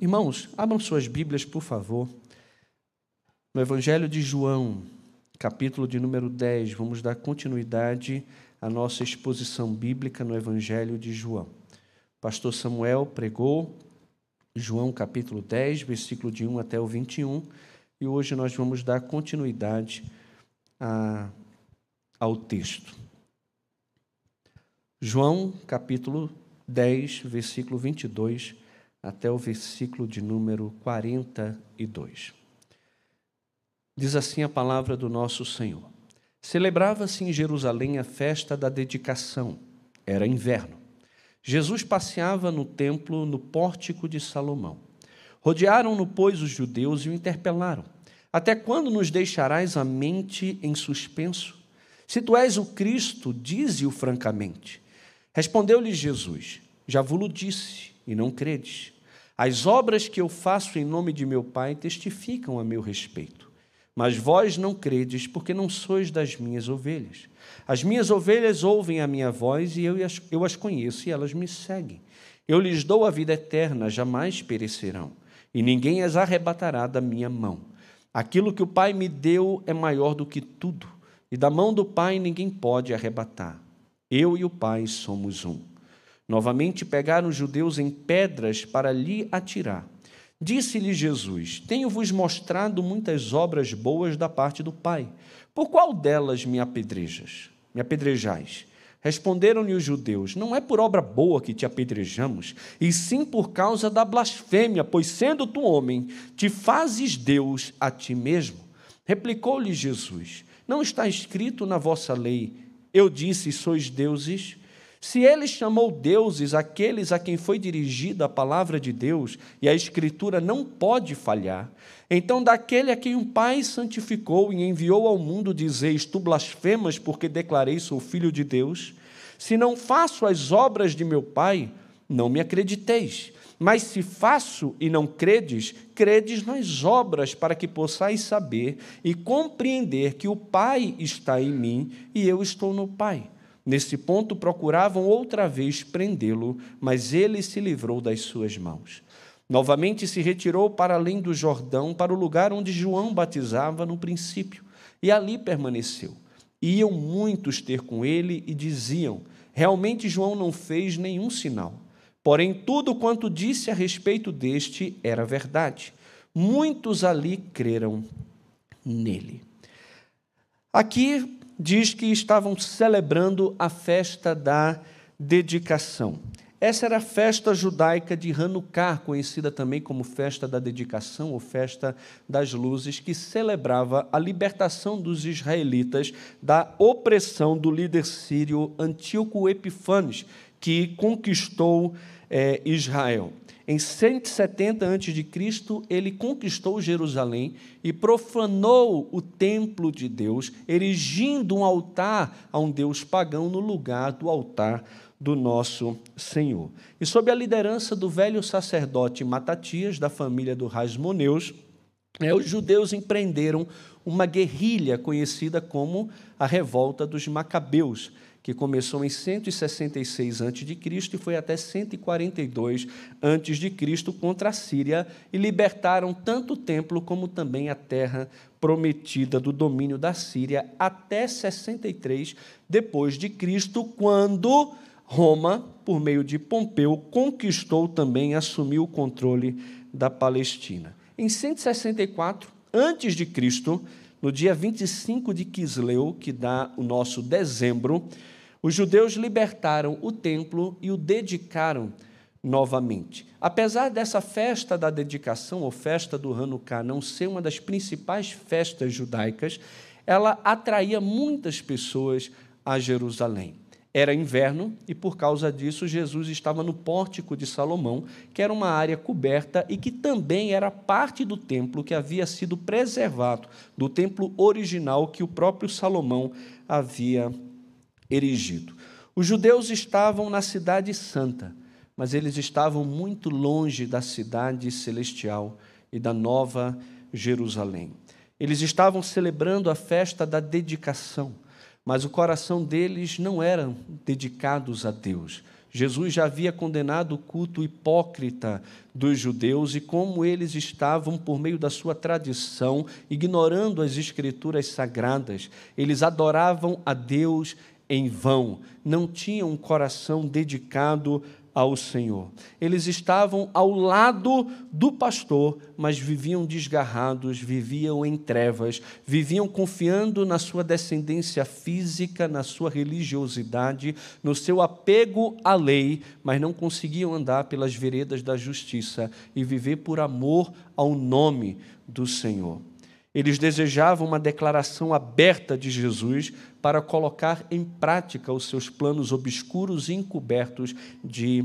Irmãos, abram suas Bíblias, por favor. No Evangelho de João, capítulo de número 10, vamos dar continuidade à nossa exposição bíblica no Evangelho de João. O pastor Samuel pregou João capítulo 10, versículo de 1 até o 21, e hoje nós vamos dar continuidade a, ao texto. João capítulo 10, versículo 22 até o versículo de número 42. Diz assim a palavra do nosso Senhor: Celebrava-se em Jerusalém a festa da dedicação. Era inverno. Jesus passeava no templo no pórtico de Salomão. Rodearam-no, pois, os judeus e o interpelaram: Até quando nos deixarás a mente em suspenso? Se tu és o Cristo, dize-o francamente. Respondeu-lhe Jesus: Já vos disse, e não credes. As obras que eu faço em nome de meu Pai testificam a meu respeito. Mas vós não credes, porque não sois das minhas ovelhas. As minhas ovelhas ouvem a minha voz e eu as, eu as conheço e elas me seguem. Eu lhes dou a vida eterna, jamais perecerão, e ninguém as arrebatará da minha mão. Aquilo que o Pai me deu é maior do que tudo, e da mão do Pai ninguém pode arrebatar. Eu e o Pai somos um. Novamente pegaram os judeus em pedras para lhe atirar. Disse-lhe Jesus: Tenho-vos mostrado muitas obras boas da parte do Pai. Por qual delas me apedrejas? Me apedrejais? Responderam-lhe os judeus: Não é por obra boa que te apedrejamos, e sim por causa da blasfêmia, pois sendo tu homem, te fazes Deus a ti mesmo. Replicou-lhe Jesus: Não está escrito na vossa lei eu disse: sois deuses. Se ele chamou deuses aqueles a quem foi dirigida a palavra de Deus, e a Escritura não pode falhar, então daquele a quem o Pai santificou e enviou ao mundo, dizeis: Tu blasfemas porque declarei sou filho de Deus? Se não faço as obras de meu Pai, não me acrediteis. Mas se faço e não credes, credes nas obras, para que possais saber e compreender que o Pai está em mim e eu estou no Pai. Nesse ponto procuravam outra vez prendê-lo, mas ele se livrou das suas mãos. Novamente se retirou para além do Jordão, para o lugar onde João batizava no princípio, e ali permaneceu. Iam muitos ter com ele e diziam: Realmente João não fez nenhum sinal Porém, tudo quanto disse a respeito deste era verdade. Muitos ali creram nele. Aqui diz que estavam celebrando a festa da dedicação. Essa era a festa judaica de Hanukkah, conhecida também como festa da dedicação ou festa das luzes, que celebrava a libertação dos israelitas da opressão do líder sírio Antíoco Epifanes, que conquistou é, Israel. Em 170 a.C., ele conquistou Jerusalém e profanou o templo de Deus, erigindo um altar a um Deus pagão no lugar do altar do nosso Senhor. E sob a liderança do velho sacerdote Matatias, da família do Rasmoneus, é, os judeus empreenderam uma guerrilha conhecida como a Revolta dos Macabeus, que começou em 166 a.C. e foi até 142 a.C. contra a Síria e libertaram tanto o templo como também a terra prometida do domínio da Síria até 63 depois de Cristo, quando Roma, por meio de Pompeu, conquistou também assumiu o controle da Palestina. Em 164 antes de Cristo, no dia 25 de Quisleu, que dá o nosso dezembro, os judeus libertaram o templo e o dedicaram novamente. Apesar dessa festa da dedicação, ou festa do Hanukkah, não ser uma das principais festas judaicas, ela atraía muitas pessoas a Jerusalém. Era inverno e, por causa disso, Jesus estava no pórtico de Salomão, que era uma área coberta e que também era parte do templo que havia sido preservado, do templo original que o próprio Salomão havia erigido. Os judeus estavam na cidade santa, mas eles estavam muito longe da cidade celestial e da nova Jerusalém. Eles estavam celebrando a festa da dedicação, mas o coração deles não era dedicados a Deus. Jesus já havia condenado o culto hipócrita dos judeus e como eles estavam, por meio da sua tradição, ignorando as escrituras sagradas. Eles adoravam a Deus em vão, não tinham um coração dedicado ao Senhor. Eles estavam ao lado do pastor, mas viviam desgarrados, viviam em trevas, viviam confiando na sua descendência física, na sua religiosidade, no seu apego à lei, mas não conseguiam andar pelas veredas da justiça e viver por amor ao nome do Senhor. Eles desejavam uma declaração aberta de Jesus para colocar em prática os seus planos obscuros e encobertos de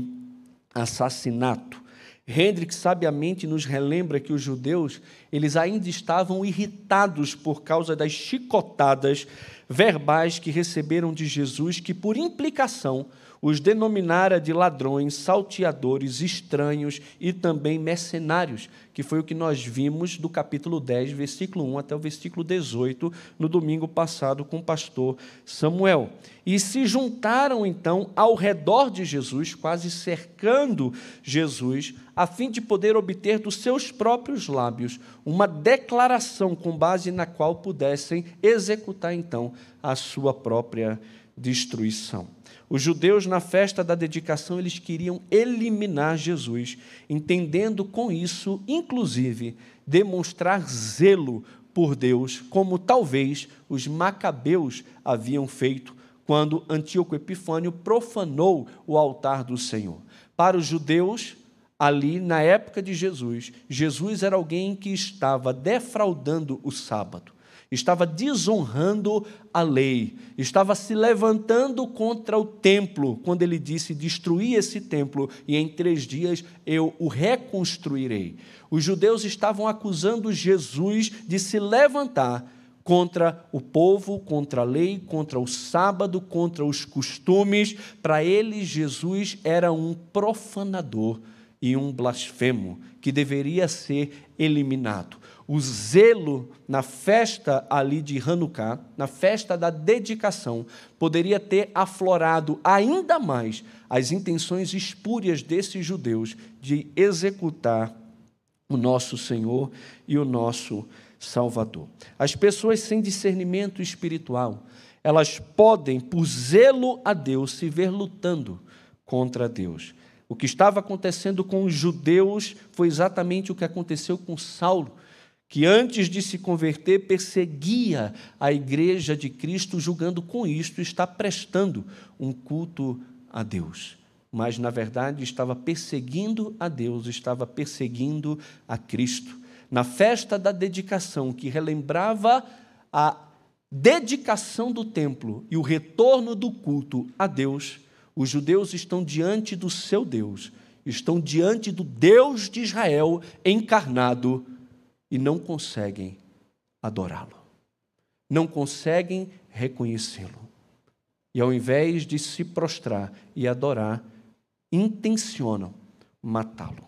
assassinato. Hendrick sabiamente nos relembra que os judeus, eles ainda estavam irritados por causa das chicotadas verbais que receberam de Jesus, que por implicação os denominara de ladrões, salteadores, estranhos e também mercenários, que foi o que nós vimos do capítulo 10, versículo 1 até o versículo 18, no domingo passado com o pastor Samuel. E se juntaram então ao redor de Jesus, quase cercando Jesus, a fim de poder obter dos seus próprios lábios uma declaração com base na qual pudessem executar então a sua própria destruição. Os judeus, na festa da dedicação, eles queriam eliminar Jesus, entendendo com isso, inclusive, demonstrar zelo por Deus, como talvez os macabeus haviam feito quando Antíoco Epifânio profanou o altar do Senhor. Para os judeus, ali na época de Jesus, Jesus era alguém que estava defraudando o sábado estava desonrando a lei, estava se levantando contra o templo, quando ele disse: Destruí esse templo e em três dias eu o reconstruirei. Os judeus estavam acusando Jesus de se levantar contra o povo, contra a lei, contra o sábado, contra os costumes. Para eles, Jesus era um profanador e um blasfemo que deveria ser eliminado o zelo na festa ali de Hanukkah, na festa da dedicação, poderia ter aflorado ainda mais as intenções espúrias desses judeus de executar o nosso Senhor e o nosso Salvador. As pessoas sem discernimento espiritual, elas podem, por zelo a Deus, se ver lutando contra Deus. O que estava acontecendo com os judeus foi exatamente o que aconteceu com Saulo que antes de se converter perseguia a igreja de Cristo, julgando com isto estar prestando um culto a Deus. Mas, na verdade, estava perseguindo a Deus, estava perseguindo a Cristo. Na festa da dedicação, que relembrava a dedicação do templo e o retorno do culto a Deus, os judeus estão diante do seu Deus, estão diante do Deus de Israel encarnado e não conseguem adorá-lo, não conseguem reconhecê-lo. E ao invés de se prostrar e adorar, intencionam matá-lo.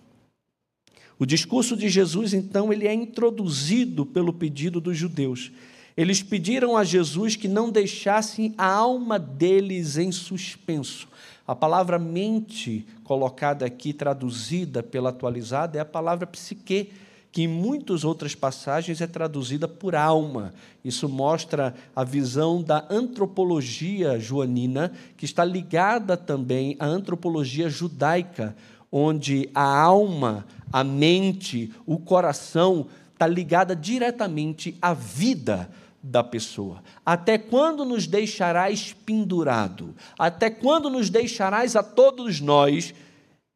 O discurso de Jesus, então, ele é introduzido pelo pedido dos judeus. Eles pediram a Jesus que não deixassem a alma deles em suspenso. A palavra mente, colocada aqui, traduzida pela atualizada, é a palavra psique, que em muitas outras passagens é traduzida por alma. Isso mostra a visão da antropologia joanina, que está ligada também à antropologia judaica, onde a alma, a mente, o coração está ligada diretamente à vida da pessoa. Até quando nos deixarás pendurado? Até quando nos deixarás a todos nós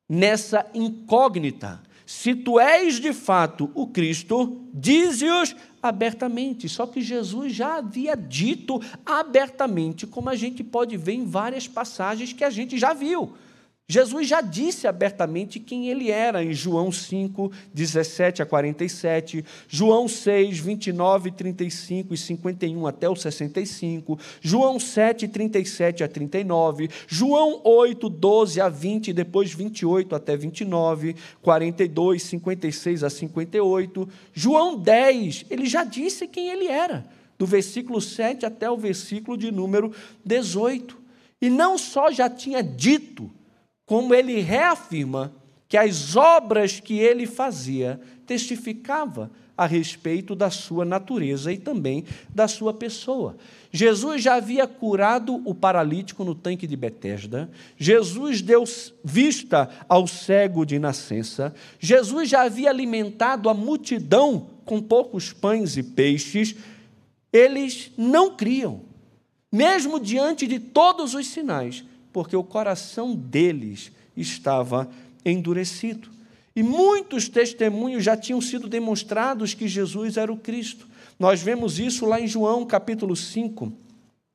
nessa incógnita? Se tu és de fato o Cristo, dize-os abertamente. Só que Jesus já havia dito abertamente, como a gente pode ver em várias passagens que a gente já viu. Jesus já disse abertamente quem ele era em João 5, 17 a 47, João 6, 29, 35 e 51 até o 65, João 7, 37 a 39, João 8, 12 a 20 e depois 28 até 29, 42, 56 a 58, João 10, ele já disse quem ele era, do versículo 7 até o versículo de número 18. E não só já tinha dito, como ele reafirma que as obras que ele fazia testificava a respeito da sua natureza e também da sua pessoa. Jesus já havia curado o paralítico no tanque de Betesda. Jesus deu vista ao cego de nascença. Jesus já havia alimentado a multidão com poucos pães e peixes. Eles não criam, mesmo diante de todos os sinais, porque o coração deles estava endurecido. E muitos testemunhos já tinham sido demonstrados que Jesus era o Cristo. Nós vemos isso lá em João capítulo 5,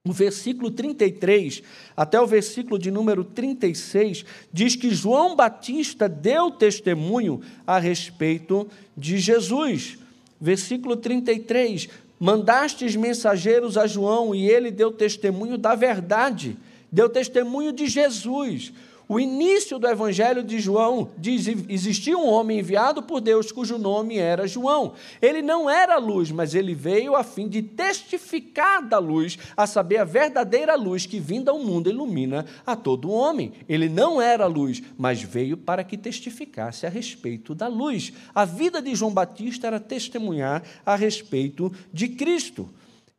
no versículo 33 até o versículo de número 36, diz que João Batista deu testemunho a respeito de Jesus. Versículo 33: Mandastes mensageiros a João e ele deu testemunho da verdade, deu testemunho de Jesus. O início do Evangelho de João diz: existia um homem enviado por Deus cujo nome era João. Ele não era luz, mas ele veio a fim de testificar da luz, a saber, a verdadeira luz que vinda ao mundo ilumina a todo homem. Ele não era luz, mas veio para que testificasse a respeito da luz. A vida de João Batista era testemunhar a respeito de Cristo.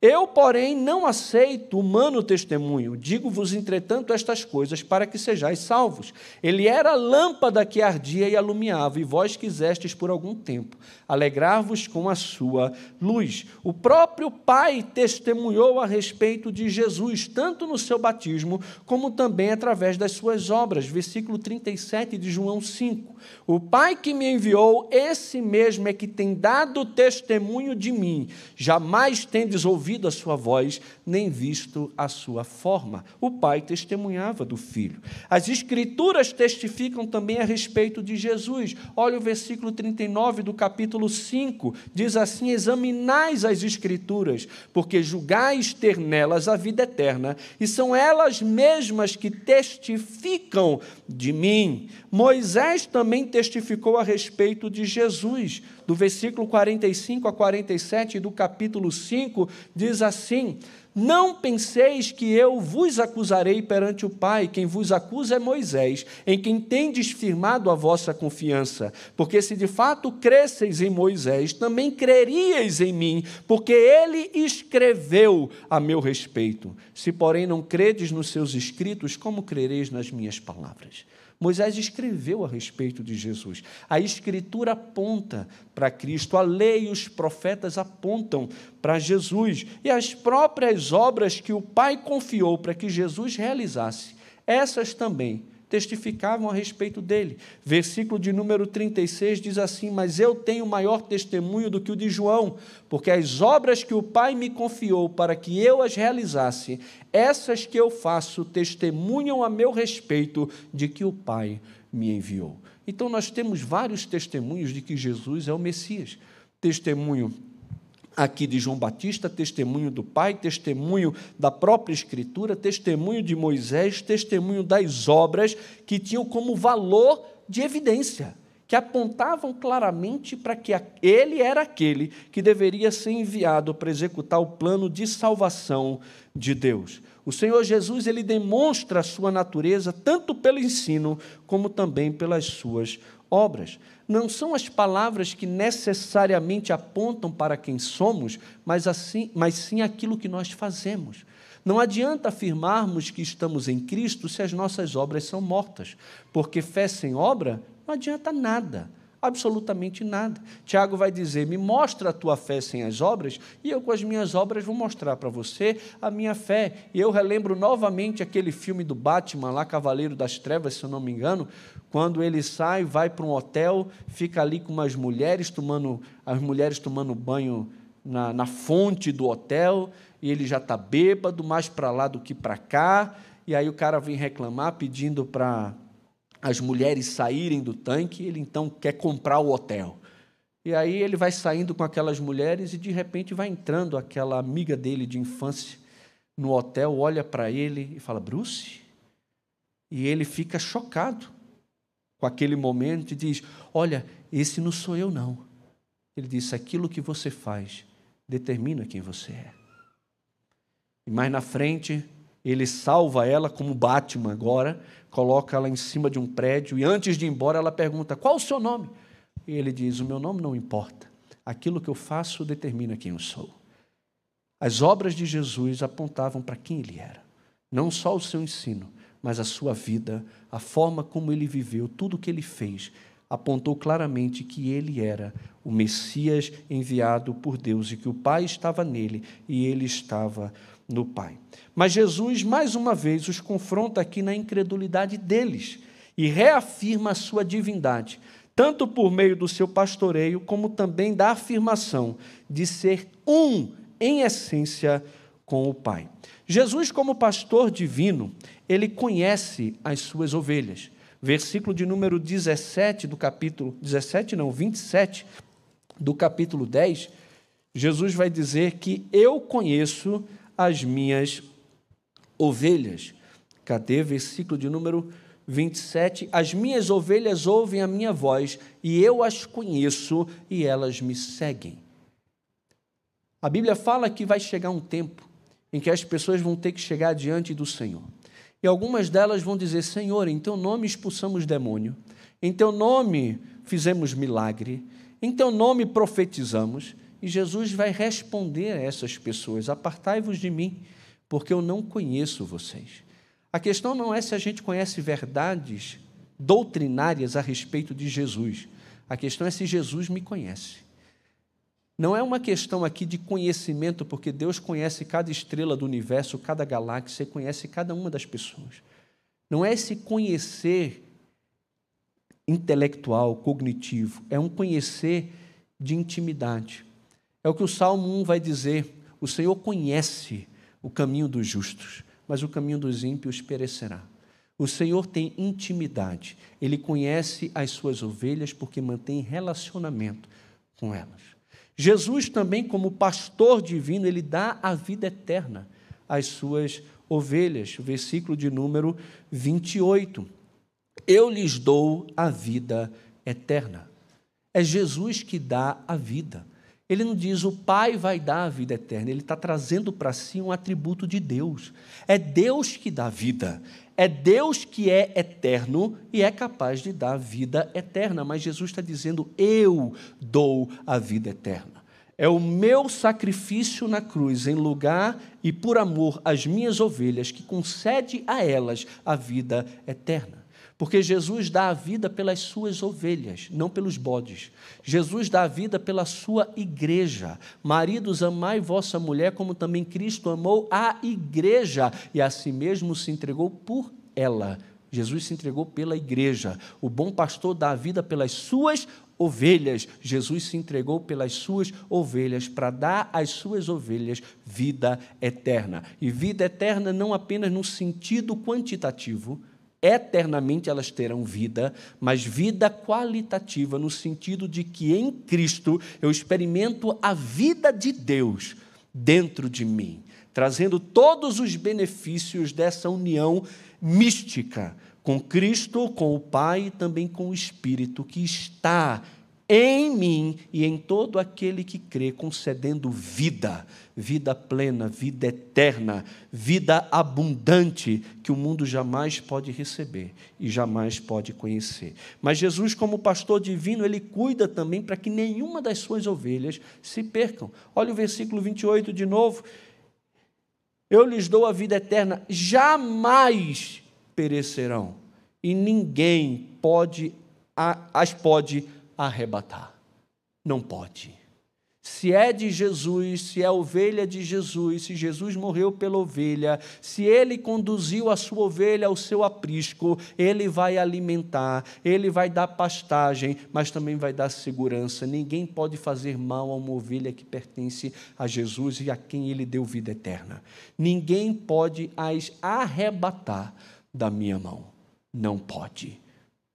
Eu, porém, não aceito humano testemunho. Digo-vos, entretanto, estas coisas para que sejais salvos. Ele era a lâmpada que ardia e alumiava, e vós quisestes por algum tempo alegrar-vos com a sua luz. O próprio Pai testemunhou a respeito de Jesus, tanto no seu batismo, como também através das suas obras. Versículo 37 de João 5. O Pai que me enviou, esse mesmo é que tem dado testemunho de mim. Jamais tendes ouvido a sua voz, nem visto a sua forma. O Pai testemunhava do Filho. As Escrituras testificam também a respeito de Jesus. Olha o versículo 39 do capítulo 5. Diz assim: Examinais as Escrituras, porque julgais ter nelas a vida eterna, e são elas mesmas que testificam de mim. Moisés também testificou a respeito de Jesus. Do versículo 45 a 47 do capítulo 5, diz assim: Não penseis que eu vos acusarei perante o Pai, quem vos acusa é Moisés, em quem tendes firmado a vossa confiança. Porque se de fato cresceis em Moisés, também creríeis em mim, porque ele escreveu a meu respeito. Se, porém, não credes nos seus escritos, como crereis nas minhas palavras? Moisés escreveu a respeito de Jesus. A Escritura aponta para Cristo, a lei e os profetas apontam para Jesus. E as próprias obras que o Pai confiou para que Jesus realizasse, essas também testificavam a respeito dele. Versículo de número 36 diz assim: Mas eu tenho maior testemunho do que o de João, porque as obras que o Pai me confiou para que eu as realizasse, essas que eu faço testemunham a meu respeito de que o Pai me enviou. Então nós temos vários testemunhos de que Jesus é o Messias. Testemunho aqui de João Batista, testemunho do Pai, testemunho da própria Escritura, testemunho de Moisés, testemunho das obras que tinham como valor de evidência, que apontavam claramente para que ele era aquele que deveria ser enviado para executar o plano de salvação de Deus. O Senhor Jesus ele demonstra a sua natureza tanto pelo ensino como também pelas suas obras. Não são as palavras que necessariamente apontam para quem somos, mas, assim, mas sim aquilo que nós fazemos. Não adianta afirmarmos que estamos em Cristo se as nossas obras são mortas, porque fé sem obra não adianta nada absolutamente nada. Tiago vai dizer: Me mostra a tua fé sem as obras, e eu, com as minhas obras, vou mostrar para você a minha fé. E eu relembro novamente aquele filme do Batman, lá, Cavaleiro das Trevas, se eu não me engano, quando ele sai, vai para um hotel, fica ali com umas mulheres, tomando, as mulheres tomando banho na, na fonte do hotel, e ele já está bêbado, mais para lá do que para cá. E aí o cara vem reclamar, pedindo para as mulheres saírem do tanque, ele então quer comprar o hotel. E aí ele vai saindo com aquelas mulheres e de repente vai entrando aquela amiga dele de infância no hotel, olha para ele e fala: Bruce? E ele fica chocado com aquele momento e diz: Olha, esse não sou eu, não. Ele disse: Aquilo que você faz determina quem você é. E mais na frente, Ele salva ela como Batman agora, coloca ela em cima de um prédio e antes de ir embora ela pergunta: Qual o seu nome? E ele diz: O meu nome não importa. Aquilo que eu faço determina quem eu sou. As obras de Jesus apontavam para quem ele era. Não só o seu ensino, mas a sua vida, a forma como ele viveu, tudo o que ele fez, apontou claramente que ele era o Messias enviado por Deus e que o Pai estava nele e ele estava no Pai. Mas Jesus, mais uma vez, os confronta aqui na incredulidade deles e reafirma a sua divindade, tanto por meio do seu pastoreio, como também da afirmação de ser um, em essência, com o Pai. Jesus, como pastor divino, ele conhece as suas ovelhas. Versículo de número 17 do capítulo 17 não, 27 do capítulo 10, Jesus vai dizer que eu conheço as minhas ovelhas. Cadê versículo de número 27? As minhas ovelhas ouvem a minha voz e eu as conheço e elas me seguem. A Bíblia fala que vai chegar um tempo em que as pessoas vão ter que chegar diante do Senhor. E algumas delas vão dizer: Senhor, em teu nome expulsamos demônio, em teu nome fizemos milagre, em teu nome profetizamos. E Jesus vai responder a essas pessoas: Apartai-vos de mim, porque eu não conheço vocês. A questão não é se a gente conhece verdades doutrinárias a respeito de Jesus. A questão é se Jesus me conhece. Não é uma questão aqui de conhecimento, porque Deus conhece cada estrela do universo, cada galáxia, e conhece cada uma das pessoas. Não é esse conhecer intelectual, cognitivo, é um conhecer de intimidade. É o que o Salmo 1 vai dizer: o Senhor conhece o caminho dos justos, mas o caminho dos ímpios perecerá. O Senhor tem intimidade, ele conhece as suas ovelhas porque mantém relacionamento com elas. Jesus também, como pastor divino, ele dá a vida eterna às suas ovelhas. Versículo de número 28. Eu lhes dou a vida eterna. É Jesus que dá a vida. Ele não diz o Pai vai dar a vida eterna, ele está trazendo para si um atributo de Deus. É Deus que dá vida, é Deus que é eterno e é capaz de dar vida eterna, mas Jesus está dizendo: Eu dou a vida eterna. É o meu sacrifício na cruz, em lugar e por amor às minhas ovelhas, que concede a elas a vida eterna. Porque Jesus dá a vida pelas suas ovelhas, não pelos bodes. Jesus dá a vida pela sua igreja. Maridos, amai vossa mulher, como também Cristo amou a igreja e a si mesmo se entregou por ela. Jesus se entregou pela igreja. O bom pastor dá a vida pelas suas ovelhas. Jesus se entregou pelas suas ovelhas para dar às suas ovelhas vida eterna. E vida eterna não apenas no sentido quantitativo, eternamente elas terão vida, mas vida qualitativa, no sentido de que em Cristo eu experimento a vida de Deus dentro de mim, trazendo todos os benefícios dessa união mística com Cristo, com o Pai e também com o Espírito que está em mim e em todo aquele que crê, concedendo vida, vida plena, vida eterna, vida abundante, que o mundo jamais pode receber e jamais pode conhecer. Mas Jesus, como pastor divino, ele cuida também para que nenhuma das suas ovelhas se percam. Olha o versículo 28 de novo. Eu lhes dou a vida eterna, jamais perecerão, e ninguém pode as pode arrebatar. Não pode. Se é de Jesus, se é ovelha de Jesus, se Jesus morreu pela ovelha, se ele conduziu a sua ovelha ao seu aprisco, ele vai alimentar, ele vai dar pastagem, mas também vai dar segurança. Ninguém pode fazer mal a uma ovelha que pertence a Jesus e a quem ele deu vida eterna. Ninguém pode as arrebatar da minha mão. Não pode.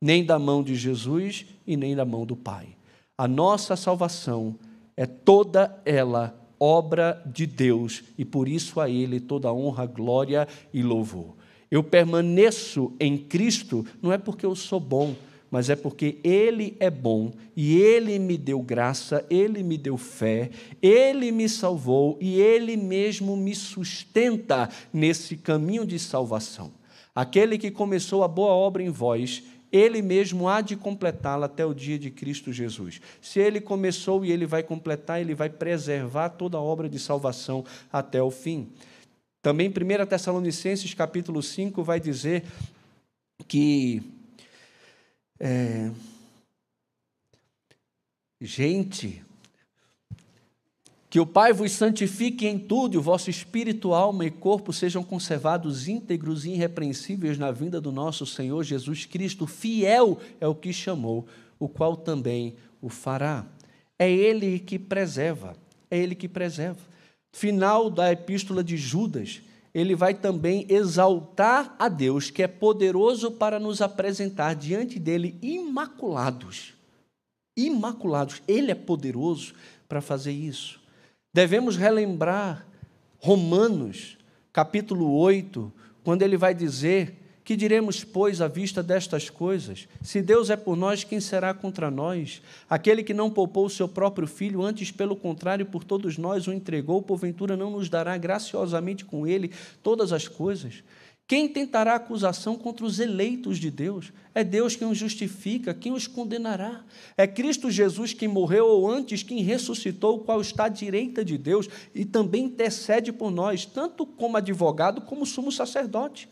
Nem da mão de Jesus e nem da mão do Pai. A nossa salvação é toda ela obra de Deus e por isso a Ele toda honra, glória e louvor. Eu permaneço em Cristo não é porque eu sou bom, mas é porque Ele é bom e Ele me deu graça, Ele me deu fé, Ele me salvou e Ele mesmo me sustenta nesse caminho de salvação. Aquele que começou a boa obra em vós, ele mesmo há de completá-la até o dia de Cristo Jesus. Se ele começou e ele vai completar, ele vai preservar toda a obra de salvação até o fim. Também 1 Tessalonicenses capítulo 5 vai dizer que é, gente, que o Pai vos santifique em tudo, e o vosso espírito, alma e corpo sejam conservados íntegros e irrepreensíveis na vinda do nosso Senhor Jesus Cristo. Fiel é o que chamou, o qual também o fará. É Ele que preserva, é Ele que preserva. Final da epístola de Judas, ele vai também exaltar a Deus, que é poderoso para nos apresentar diante dele imaculados. Imaculados. Ele é poderoso para fazer isso. Devemos relembrar Romanos, capítulo 8, quando ele vai dizer que diremos, pois, à vista destas coisas? Se Deus é por nós, quem será contra nós? Aquele que não poupou o seu próprio filho, antes, pelo contrário, por todos nós o entregou, porventura não nos dará graciosamente com ele todas as coisas? Quem tentará acusação contra os eleitos de Deus? É Deus quem os justifica, quem os condenará. É Cristo Jesus quem morreu ou antes quem ressuscitou, o qual está à direita de Deus e também intercede por nós, tanto como advogado como sumo sacerdote.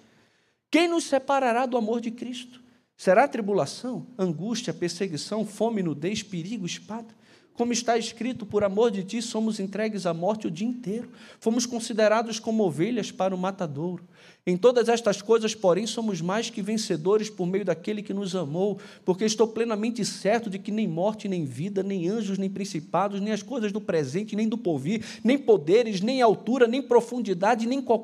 Quem nos separará do amor de Cristo? Será tribulação, angústia, perseguição, fome, nudez, perigo, espada? Como está escrito, por amor de ti somos entregues à morte o dia inteiro. Fomos considerados como ovelhas para o matadouro. Em todas estas coisas, porém, somos mais que vencedores por meio daquele que nos amou, porque estou plenamente certo de que nem morte, nem vida, nem anjos, nem principados, nem as coisas do presente, nem do porvir, nem poderes, nem altura, nem profundidade, nem qualquer